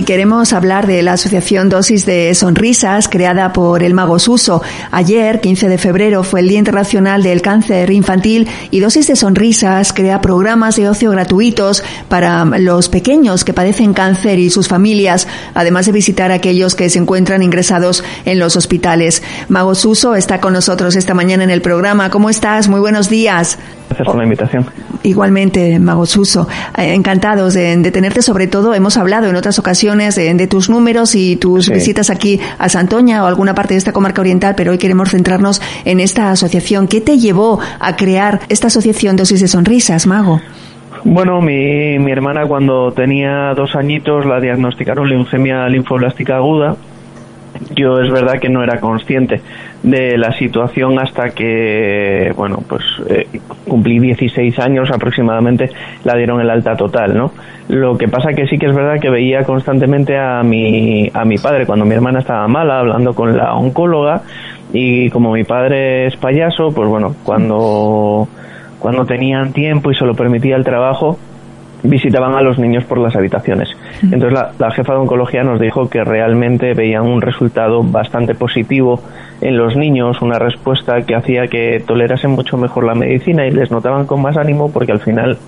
Hoy queremos hablar de la Asociación Dosis de Sonrisas creada por el Mago Suso. Ayer, 15 de febrero, fue el Día Internacional del Cáncer Infantil y Dosis de Sonrisas crea programas de ocio gratuitos para los pequeños que padecen cáncer y sus familias, además de visitar a aquellos que se encuentran ingresados en los hospitales. Mago Suso está con nosotros esta mañana en el programa. ¿Cómo estás? Muy buenos días. Gracias por la invitación. Igualmente, Mago Suso. Eh, encantados de, tenerte, sobre todo hemos hablado en otras ocasiones de, tus números y tus visitas aquí a Santoña o alguna parte de esta comarca oriental, pero hoy queremos centrarnos en esta asociación. ¿Qué te llevó a crear esta asociación Dosis de Sonrisas, Mago? Bueno, mi, mi hermana cuando tenía dos añitos la diagnosticaron leucemia linfoblástica aguda yo es verdad que no era consciente de la situación hasta que, bueno, pues eh, cumplí 16 años aproximadamente, la dieron el alta total, ¿no? Lo que pasa que sí que es verdad que veía constantemente a mi, a mi padre cuando mi hermana estaba mala, hablando con la oncóloga, y como mi padre es payaso, pues bueno, cuando, cuando tenían tiempo y se lo permitía el trabajo, visitaban a los niños por las habitaciones. Entonces la, jefa de oncología nos dijo que realmente veían un resultado bastante positivo en los niños, una respuesta que hacía que tolerasen mucho mejor la medicina y les notaban con más ánimo porque al final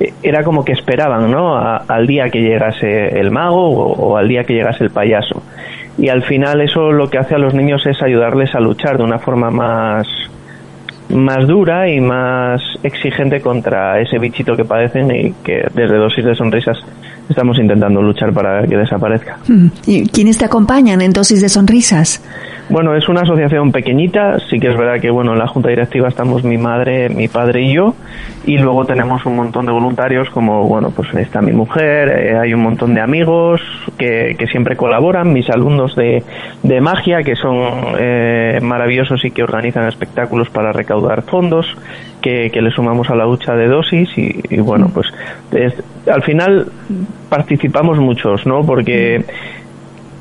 eh, era como que esperaban ¿no? al día que llegase el mago o, al día que llegase el payaso. Y al final eso lo que hace a los niños es ayudarles a luchar de una forma más, más dura y más exigente contra ese bichito que padecen y que desde dosis de sonrisas estamos intentando luchar para que desaparezca. Mm. ¿Y quiénes te acompañan en dosis de sonrisas? Bueno, es una asociación pequeñita, sí que es verdad que bueno, en la junta directiva estamos mi madre, mi padre y yo, y luego tenemos un montón de voluntarios como, bueno, pues está mi mujer, eh, hay un montón de amigos que, que siempre colaboran, mis alumnos de, de magia que son eh, maravillosos y que organizan espectáculos para recaudar fondos, que, que le sumamos a la lucha de dosis y, bueno, pues al final participamos muchos, ¿no? Porque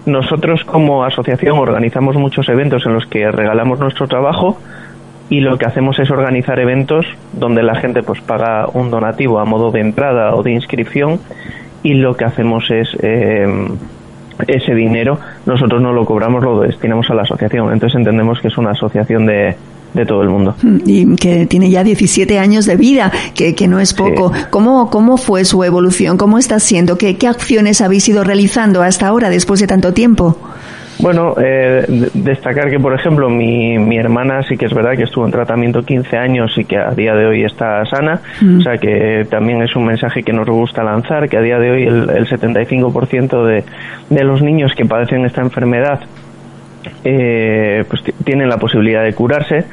nosotros como asociación organizamos muchos eventos en los que regalamos nuestro trabajo y lo que hacemos es organizar eventos donde la gente pues paga un donativo a modo de entrada o de inscripción y lo que hacemos es eh, ese dinero nosotros no lo cobramos lo destinamos a la asociación. Entonces entendemos que es una asociación de, de todo el mundo. Y que tiene ya 17 años de vida, que, que no es poco. ¿Cómo, ¿Cómo fue su evolución? ¿Cómo está siendo? ¿Qué, ¿Qué acciones habéis ido realizando hasta ahora, después de tanto tiempo? Bueno, eh, destacar que, por ejemplo, mi, mi hermana sí que es verdad que estuvo en tratamiento 15 años y que a día de hoy está sana. O sea que también es un mensaje que nos gusta lanzar, que a día de hoy el, el 75% de, de los niños que padecen esta enfermedad eh, pues tienen la posibilidad de curarse,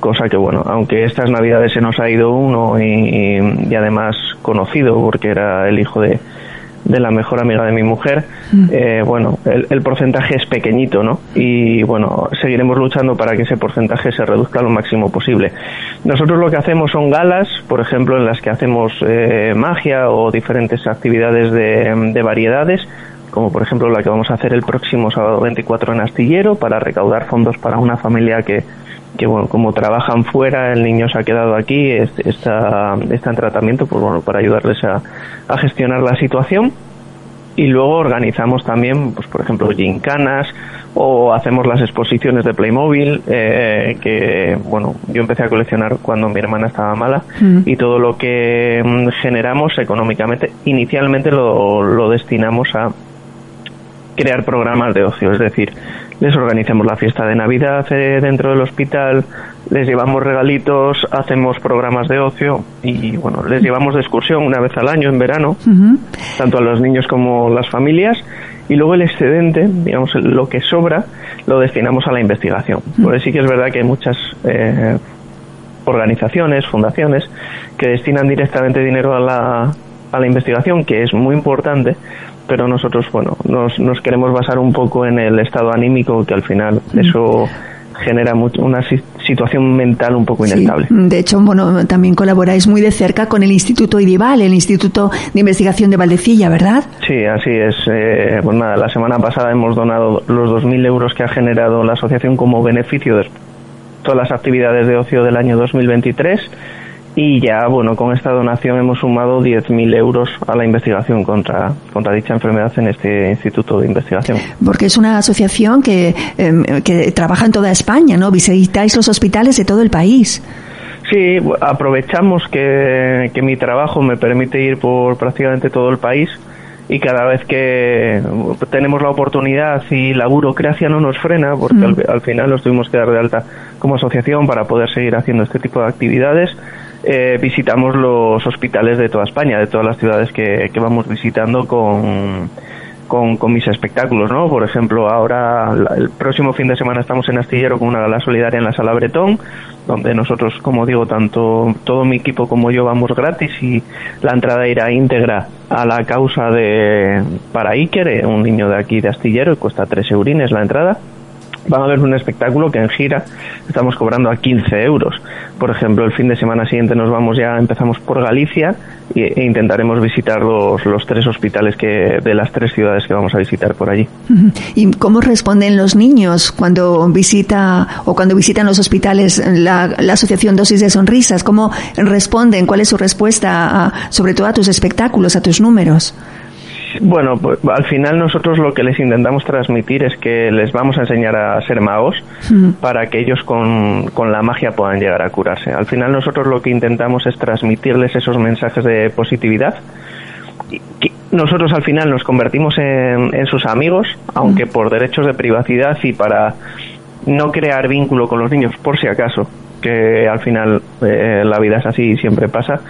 cosa que bueno, aunque estas navidades se nos ha ido uno y, además conocido porque era el hijo de, de la mejor amiga de mi mujer, mm. eh, bueno, el, porcentaje es pequeñito, ¿no? Y bueno, seguiremos luchando para que ese porcentaje se reduzca lo máximo posible. Nosotros lo que hacemos son galas, por ejemplo, en las que hacemos eh, magia o diferentes actividades de, de variedades como por ejemplo la que vamos a hacer el próximo sábado 24 en Astillero para recaudar fondos para una familia que, que bueno, como trabajan fuera, el niño se ha quedado aquí, está, está en tratamiento, pues bueno, para ayudarles a, a gestionar la situación. Y luego organizamos también, pues por ejemplo, gincanas o hacemos las exposiciones de Playmobil, eh, que bueno, yo empecé a coleccionar cuando mi hermana estaba mala mm. y todo lo que mm, generamos económicamente, inicialmente lo, lo destinamos a crear programas de ocio, es decir, les organizamos la fiesta de Navidad eh, dentro del hospital, les llevamos regalitos, hacemos programas de ocio y bueno, les llevamos de excursión una vez al año en verano, tanto a los niños como las familias y luego el excedente, digamos, lo que sobra, lo destinamos a la investigación. Por eso sí que es verdad que hay muchas eh, organizaciones, fundaciones, que destinan directamente dinero a la, a la investigación, que es muy importante, pero nosotros, bueno, nos, nos queremos basar un poco en el estado anímico, que al final mm. eso genera una situación mental un poco inestable. De hecho, bueno, también colaboráis muy de cerca con el Instituto IDIVAL, el Instituto de Investigación de Valdecilla, ¿verdad? Sí, así es. Eh, pues nada, la semana pasada hemos donado los 2.000 euros que ha generado la asociación como beneficio de todas las actividades de ocio del año 2023 y ya, bueno, con esta donación hemos sumado 10.000 euros a la investigación contra, contra dicha enfermedad en este instituto de investigación. Porque es una asociación que, em, que trabaja en toda España, ¿no? Visitáis los hospitales de todo el país. Sí, aprovechamos que, que mi trabajo me permite ir por prácticamente todo el país y cada vez que tenemos la oportunidad y la burocracia no nos frena, porque mm. al, al, final nos tuvimos que dar de alta como asociación para poder seguir haciendo este tipo de actividades, eh, visitamos los hospitales de toda España, de todas las ciudades que, vamos visitando con, con, mis espectáculos, ¿no? Por ejemplo, ahora el próximo fin de semana estamos en Astillero con una gala solidaria en la Sala Bretón, donde nosotros, como digo, tanto todo mi equipo como yo vamos gratis y la entrada irá íntegra a la causa de para Iker, un niño de aquí de Astillero, y cuesta tres eurines la entrada van a ver un espectáculo que en gira estamos cobrando a 15 euros. Por ejemplo, el fin de semana siguiente nos vamos ya, empezamos por Galicia e, intentaremos visitar los, los tres hospitales que, de las tres ciudades que vamos a visitar por allí. ¿Y cómo responden los niños cuando visita o cuando visitan los hospitales la, la asociación Dosis de Sonrisas? ¿Cómo responden? ¿Cuál es su respuesta a, sobre todo a tus espectáculos, a tus números? Bueno, pues, al final nosotros lo que les intentamos transmitir es que les vamos a enseñar a ser magos para que ellos con, con, la magia puedan llegar a curarse. Al final nosotros lo que intentamos es transmitirles esos mensajes de positividad. Nosotros al final nos convertimos en, en sus amigos, aunque por derechos de privacidad y para no crear vínculo con los niños, por si acaso, que al final eh, la vida es así y siempre pasa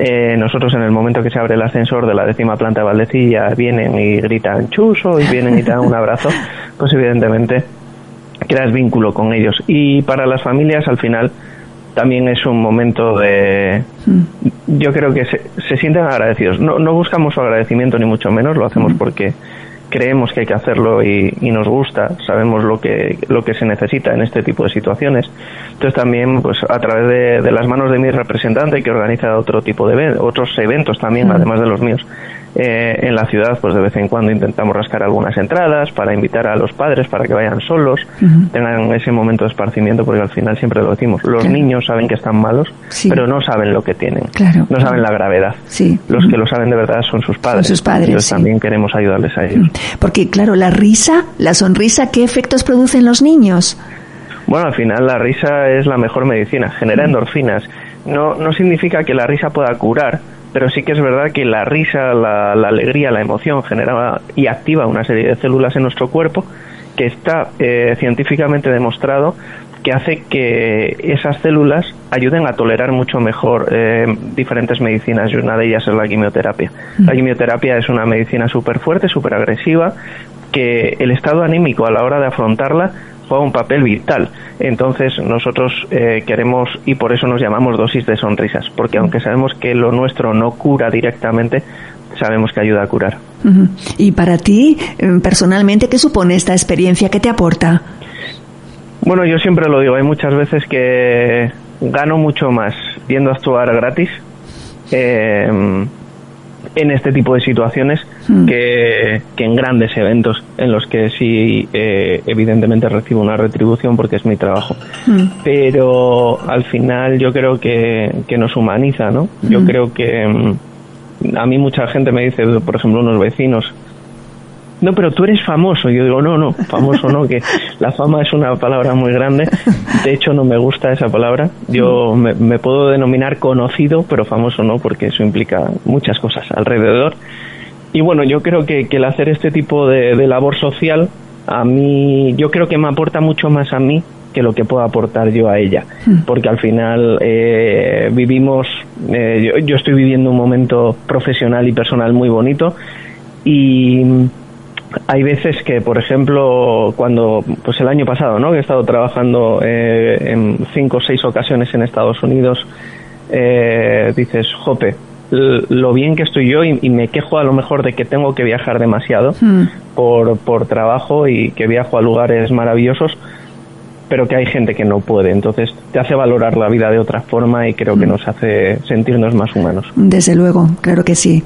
eh, nosotros en el momento que se abre el ascensor de la décima planta de Valdecilla vienen y gritan chuso y vienen y te dan un abrazo, pues evidentemente creas vínculo con ellos. Y para las familias al final también es un momento de... Yo creo que se, se sienten agradecidos. No, no buscamos su agradecimiento ni mucho menos, lo hacemos porque creemos que hay que hacerlo y, nos gusta, sabemos lo que, lo que se necesita en este tipo de situaciones. Entonces también, pues a través de, las manos de mi representante que organiza otro tipo de otros eventos también, además de los míos, eh, en la ciudad, pues de vez en cuando intentamos rascar algunas entradas para invitar a los padres para que vayan solos, tengan ese momento de esparcimiento, porque al final siempre lo decimos, los niños saben que están malos, pero no saben lo que tienen, no saben la gravedad. Los que lo saben de verdad son sus padres. sus padres también queremos ayudarles a ellos. Porque claro, la risa, la sonrisa, ¿qué efectos producen los niños? Bueno, al final la risa es la mejor medicina, genera endorfinas. No, no significa que la risa pueda curar, pero sí que es verdad que la risa, la, alegría, la emoción genera y activa una serie de células en nuestro cuerpo que está eh, científicamente demostrado que hace que esas células ayuden a tolerar mucho mejor eh, diferentes medicinas y una de ellas es la quimioterapia. Mm. La quimioterapia es una medicina súper fuerte, súper agresiva, que el estado anímico a la hora de afrontarla juega un papel vital. Entonces nosotros eh, queremos y por eso nos llamamos dosis de sonrisas, porque aunque sabemos que lo nuestro no cura directamente, sabemos que ayuda a curar. Y para ti, em, personalmente, ¿qué supone esta experiencia? ¿Qué te aporta? Bueno, yo siempre lo digo, hay muchas veces que gano mucho más viendo actuar gratis. Eh, en este tipo de situaciones hmm. que, en grandes eventos en los que sí eh, evidentemente recibo una retribución porque es mi trabajo hmm. pero al final yo creo que, que nos humaniza no yo hmm. creo que mm, a mí mucha gente me dice por ejemplo unos vecinos no, pero tú eres famoso. Yo digo, no, no, famoso no, que la fama es una palabra muy grande. De hecho, no me gusta esa palabra. Yo me, puedo denominar conocido, pero famoso no, porque eso implica muchas cosas alrededor. Y bueno, yo creo que, el hacer este tipo de, labor social, a mí, yo creo que me aporta mucho más a mí que lo que puedo aportar yo a ella. Hmm. Porque al final eh, vivimos, eh, yo, yo estoy viviendo un momento profesional y personal muy bonito y hay veces que, por ejemplo, cuando, pues el año pasado, ¿no? Que he estado trabajando eh, en cinco o seis ocasiones en Estados Unidos, eh, dices, jope, lo bien que estoy yo y, me quejo a lo mejor de que tengo que viajar demasiado hmm. por, por trabajo y que viajo a lugares maravillosos, pero que hay gente que no puede. Entonces te hace valorar la vida de otra forma y creo que hmm. nos hace sentirnos más humanos. Desde luego, claro que sí.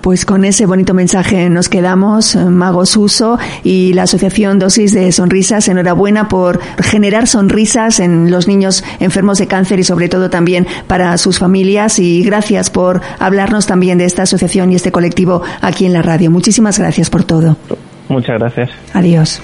Pues con ese bonito mensaje nos quedamos, eh, Magos Uso y la Asociación Dosis de Sonrisas. Enhorabuena por generar sonrisas en los niños enfermos de cáncer y sobre todo también para sus familias. Y gracias por hablarnos también de esta asociación y este colectivo aquí en la radio. Muchísimas gracias por todo. Muchas gracias. Adiós.